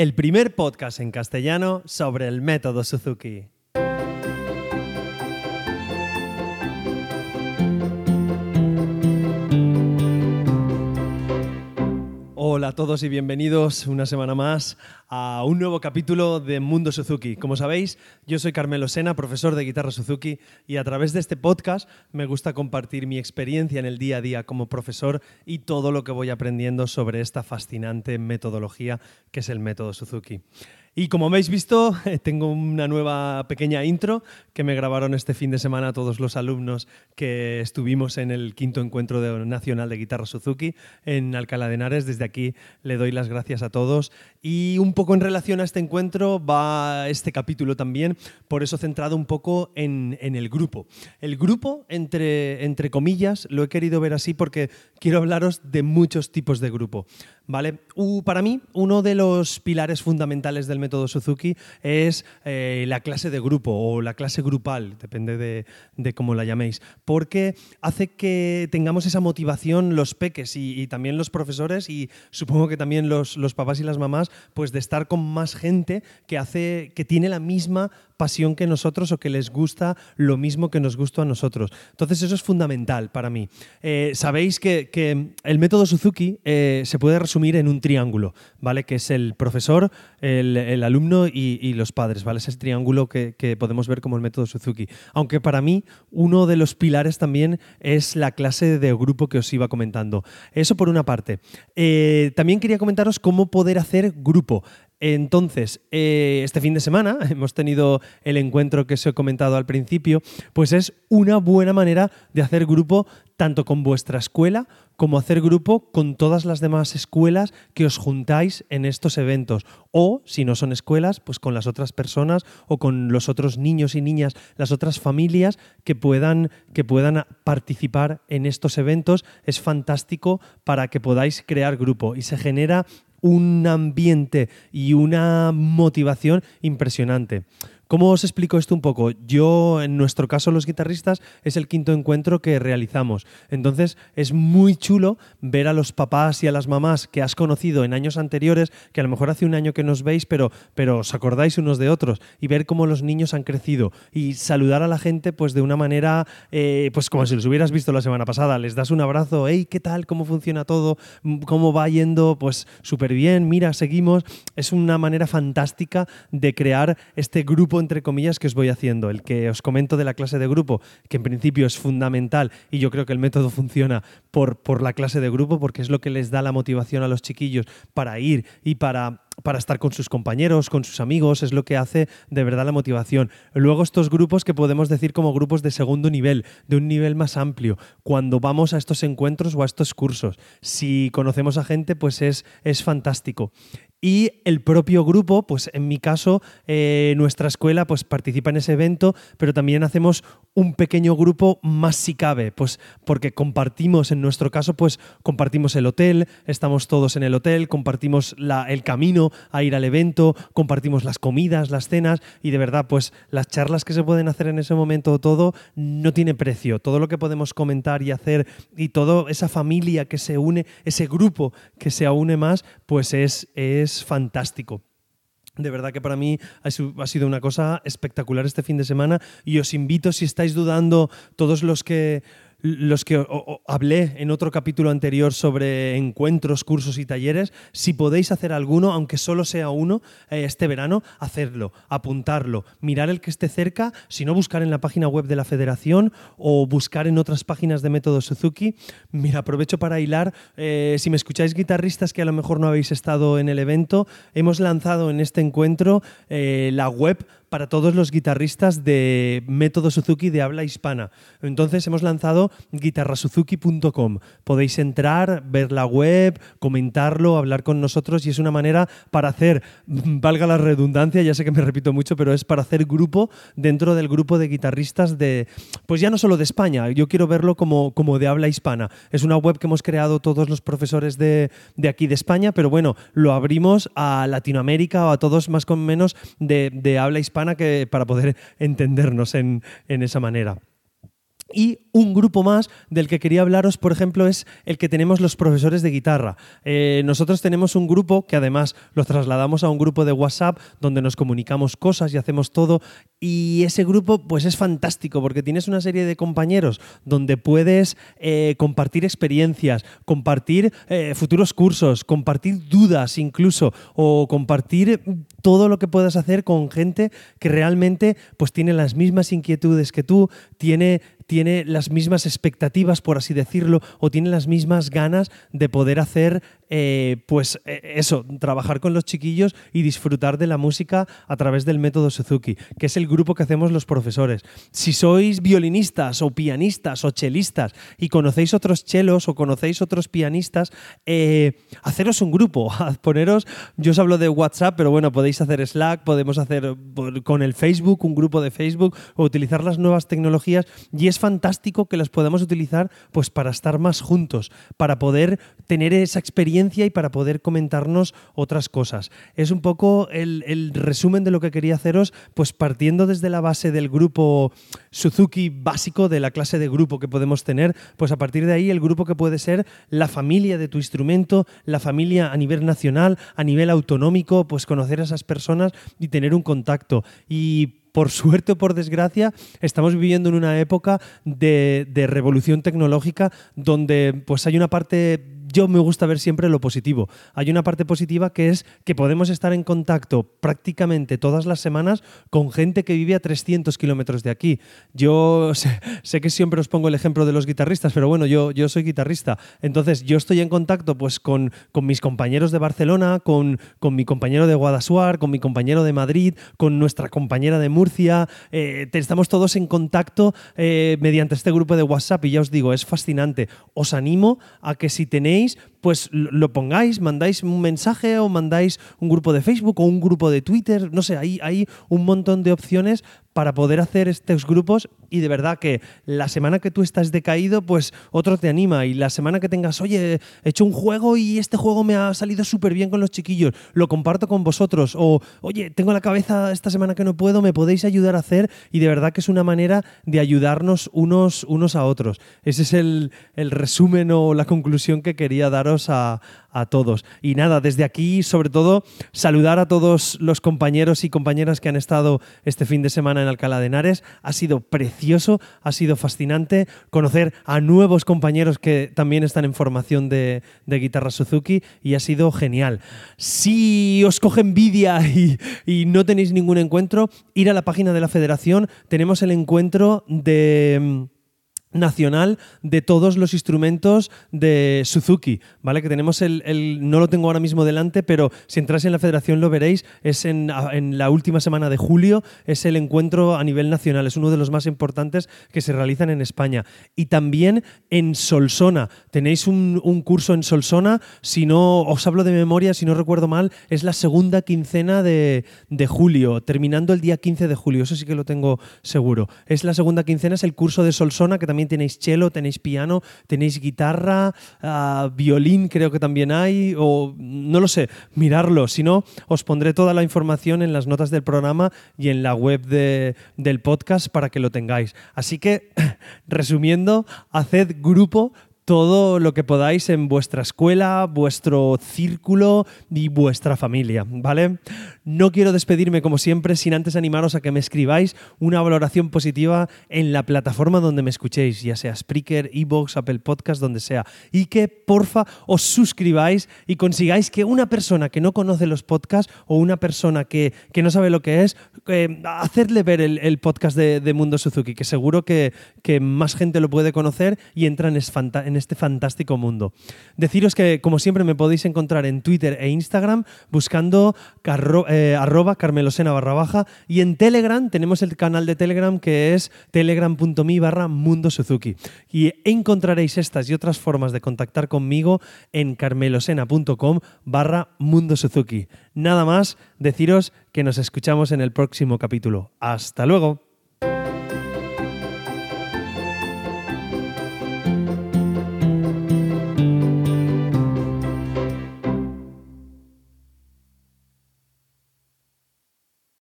el primer podcast en castellano sobre el método Suzuki. Hola a todos y bienvenidos una semana más a un nuevo capítulo de Mundo Suzuki. Como sabéis, yo soy Carmelo Sena, profesor de guitarra Suzuki, y a través de este podcast me gusta compartir mi experiencia en el día a día como profesor y todo lo que voy aprendiendo sobre esta fascinante metodología que es el método Suzuki. Y como habéis visto, tengo una nueva pequeña intro que me grabaron este fin de semana todos los alumnos que estuvimos en el quinto encuentro nacional de guitarra Suzuki en Alcalá de Henares. Desde aquí le doy las gracias a todos. Y un poco en relación a este encuentro va este capítulo también, por eso centrado un poco en, el grupo. El grupo, entre, entre comillas, lo he querido ver así porque quiero hablaros de muchos tipos de grupo. ¿vale? para mí, uno de los pilares fundamentales del método Suzuki es eh, la clase de grupo o la clase grupal, depende de, cómo la llaméis, porque hace que tengamos esa motivación los peques y, también los profesores y supongo que también los, los papás y las mamás, pues de estar con más gente que hace que tiene la misma pasión que nosotros o que les gusta lo mismo que nos gusta a nosotros. Entonces eso es fundamental para mí. Eh, sabéis que, el método Suzuki eh, se puede resumir en un triángulo, ¿vale? Que es el profesor, el, alumno y, los padres, ¿vale? Ese triángulo que, podemos ver como el método Suzuki. Aunque para mí uno de los pilares también es la clase de grupo que os iba comentando. Eso por una parte. Eh, también quería comentaros cómo poder hacer grupo. Entonces, eh, este fin de semana hemos tenido el encuentro que os he comentado al principio, pues es una buena manera de hacer grupo tanto con vuestra escuela como hacer grupo con todas las demás escuelas que os juntáis en estos eventos. O, si no son escuelas, pues con las otras personas o con los otros niños y niñas, las otras familias que puedan, que puedan participar en estos eventos. Es fantástico para que podáis crear grupo y se genera un ambiente y una motivación impresionante. ¿Cómo os explico esto un poco? Yo, en nuestro caso, los guitarristas, es el quinto encuentro que realizamos. Entonces, es muy chulo ver a los papás y a las mamás que has conocido en años anteriores, que a lo mejor hace un año que nos veis, pero, pero os acordáis unos de otros, y ver cómo los niños han crecido y saludar a la gente pues de una manera, eh, pues como si los hubieras visto la semana pasada. Les das un abrazo, hey, ¿qué tal? ¿Cómo funciona todo? ¿Cómo va yendo? Pues súper bien, mira, seguimos. Es una manera fantástica de crear este grupo entre comillas que os voy haciendo, el que os comento de la clase de grupo, que en principio es fundamental y yo creo que el método funciona por, por la clase de grupo porque es lo que les da la motivación a los chiquillos para ir y para para estar con sus compañeros, con sus amigos, es lo que hace de verdad la motivación. Luego estos grupos que podemos decir como grupos de segundo nivel, de un nivel más amplio, cuando vamos a estos encuentros o a estos cursos. Si conocemos a gente, pues es, es fantástico y el propio grupo, pues en mi caso, eh, nuestra escuela pues participa en ese evento, pero también hacemos un pequeño grupo más si cabe, pues porque compartimos, en nuestro caso, pues compartimos el hotel, estamos todos en el hotel, compartimos el camino a ir al evento, compartimos las comidas, las cenas y de verdad, pues las charlas que se pueden hacer en ese momento, todo no tiene precio, todo lo que podemos comentar y hacer y toda esa familia que se une, ese grupo que se une más, pues es, es fantástico. De verdad que para mí ha sido una cosa espectacular este fin de semana y os invito, si estáis dudando, todos los que los que hablé en otro capítulo anterior sobre encuentros, cursos y talleres, si podéis hacer alguno, aunque solo sea uno, eh, este verano, hacerlo, apuntarlo, mirar el que esté cerca, si no buscar en la página web de la federación o buscar en otras páginas de Método Suzuki. Mira, aprovecho para hilar, eh, si me escucháis guitarristas que a lo mejor no habéis estado en el evento, hemos lanzado en este encuentro eh, la web para todos los guitarristas de Método Suzuki de habla hispana. Entonces hemos lanzado guitarrasuzuki.com. Podéis entrar, ver la web, comentarlo, hablar con nosotros y es una manera para hacer, valga la redundancia, ya sé que me repito mucho, pero es para hacer grupo dentro del grupo de guitarristas de, pues ya no solo de España, yo quiero verlo como, como de habla hispana. Es una web que hemos creado todos los profesores de, de aquí de España, pero bueno, lo abrimos a Latinoamérica o a todos más con menos de, de habla hispana que, para poder entendernos en, esa manera. Y un grupo más del que quería hablaros, por ejemplo, es el que tenemos los profesores de guitarra. Eh, nosotros tenemos un grupo que además lo trasladamos a un grupo de WhatsApp donde nos comunicamos cosas y hacemos todo. Y ese grupo pues es fantástico porque tienes una serie de compañeros donde puedes eh, compartir experiencias, compartir eh, futuros cursos, compartir dudas incluso o compartir todo lo que puedas hacer con gente que realmente pues tiene las mismas inquietudes que tú, tiene tiene las mismas expectativas, por así decirlo, o tiene las mismas ganas de poder hacer, eh, pues eh, eso, trabajar con los chiquillos y disfrutar de la música a través del método Suzuki, que es el grupo que hacemos los profesores. Si sois violinistas o pianistas o chelistas y conocéis otros chelos o conocéis otros pianistas, eh, haceros un grupo, poneros, yo os hablo de WhatsApp, pero bueno, podéis hacer Slack, podemos hacer con el Facebook, un grupo de Facebook, o utilizar las nuevas tecnologías y es fantástico que las podamos utilizar pues para estar más juntos, para poder tener esa experiencia y para poder comentarnos otras cosas. Es un poco el, resumen de lo que quería haceros, pues partiendo desde la base del grupo Suzuki básico, de la clase de grupo que podemos tener, pues a partir de ahí el grupo que puede ser la familia de tu instrumento, la familia a nivel nacional, a nivel autonómico, pues conocer a esas personas y tener un contacto. Y por suerte o por desgracia, estamos viviendo en una época de, de, revolución tecnológica donde pues hay una parte yo me gusta ver siempre lo positivo. Hay una parte positiva que es que podemos estar en contacto prácticamente todas las semanas con gente que vive a 300 kilómetros de aquí. Yo sé, que siempre os pongo el ejemplo de los guitarristas, pero bueno, yo, yo soy guitarrista. Entonces, yo estoy en contacto pues, con, con mis compañeros de Barcelona, con, con mi compañero de Guadasuar, con mi compañero de Madrid, con nuestra compañera de Murcia. Eh, estamos todos en contacto eh, mediante este grupo de WhatsApp y ya os digo, es fascinante. Os animo a que si tenéis pues lo pongáis, mandáis un mensaje o mandáis un grupo de Facebook o un grupo de Twitter, no sé, hay, hay un montón de opciones para poder hacer estos grupos y de verdad que la semana que tú estás decaído, pues otro te anima y la semana que tengas, oye, he hecho un juego y este juego me ha salido súper bien con los chiquillos, lo comparto con vosotros o, oye, tengo la cabeza esta semana que no puedo, me podéis ayudar a hacer y de verdad que es una manera de ayudarnos unos, unos a otros. Ese es el, el resumen o la conclusión que quería daros a, a todos. Y nada, desde aquí, sobre todo, saludar a todos los compañeros y compañeras que han estado este fin de semana en Alcalá de Henares. Ha sido precioso, ha sido fascinante conocer a nuevos compañeros que también están en formación de, guitarra Suzuki y ha sido genial. Si os coge envidia y, no tenéis ningún encuentro, ir a la página de la federación. Tenemos el encuentro de nacional de todos los instrumentos de Suzuki, ¿vale? Que tenemos el, no lo tengo ahora mismo delante, pero si entráis en la federación lo veréis, es en, la última semana de julio, es el encuentro a nivel nacional, es uno de los más importantes que se realizan en España. Y también en Solsona, tenéis un, curso en Solsona, si no, os hablo de memoria, si no recuerdo mal, es la segunda quincena de, de julio, terminando el día 15 de julio, eso sí que lo tengo seguro. Es la segunda quincena, es el curso de Solsona, que también tenéis cello, tenéis piano, tenéis guitarra, ah, violín creo que también hay, o no lo sé, mirarlo. Si no, os pondré toda la información en las notas del programa y en la web del podcast para que lo tengáis. Así que, resumiendo, haced grupo todo lo que podáis en vuestra escuela, vuestro círculo y vuestra familia, ¿vale? No quiero despedirme como siempre sin antes animaros a que me escribáis una valoración positiva en la plataforma donde me escuchéis, ya sea Spreaker, Evox, Apple Podcast, donde sea, y que porfa os suscribáis y consigáis que una persona que no conoce los podcasts o una persona que, no sabe lo que es, eh, ver el, podcast de, Mundo Suzuki, que seguro que, más gente lo puede conocer y entra en, en este fantástico mundo. Deciros que, como siempre, me podéis encontrar en Twitter e Instagram buscando eh, arroba carmelosena barra baja y en Telegram tenemos el canal de Telegram que es telegram.me barra Mundo Suzuki. Y encontraréis estas y otras formas de contactar conmigo en carmelosena.com barra Mundo Suzuki. Nada más, deciros que nos escuchamos en el próximo capítulo. Hasta luego.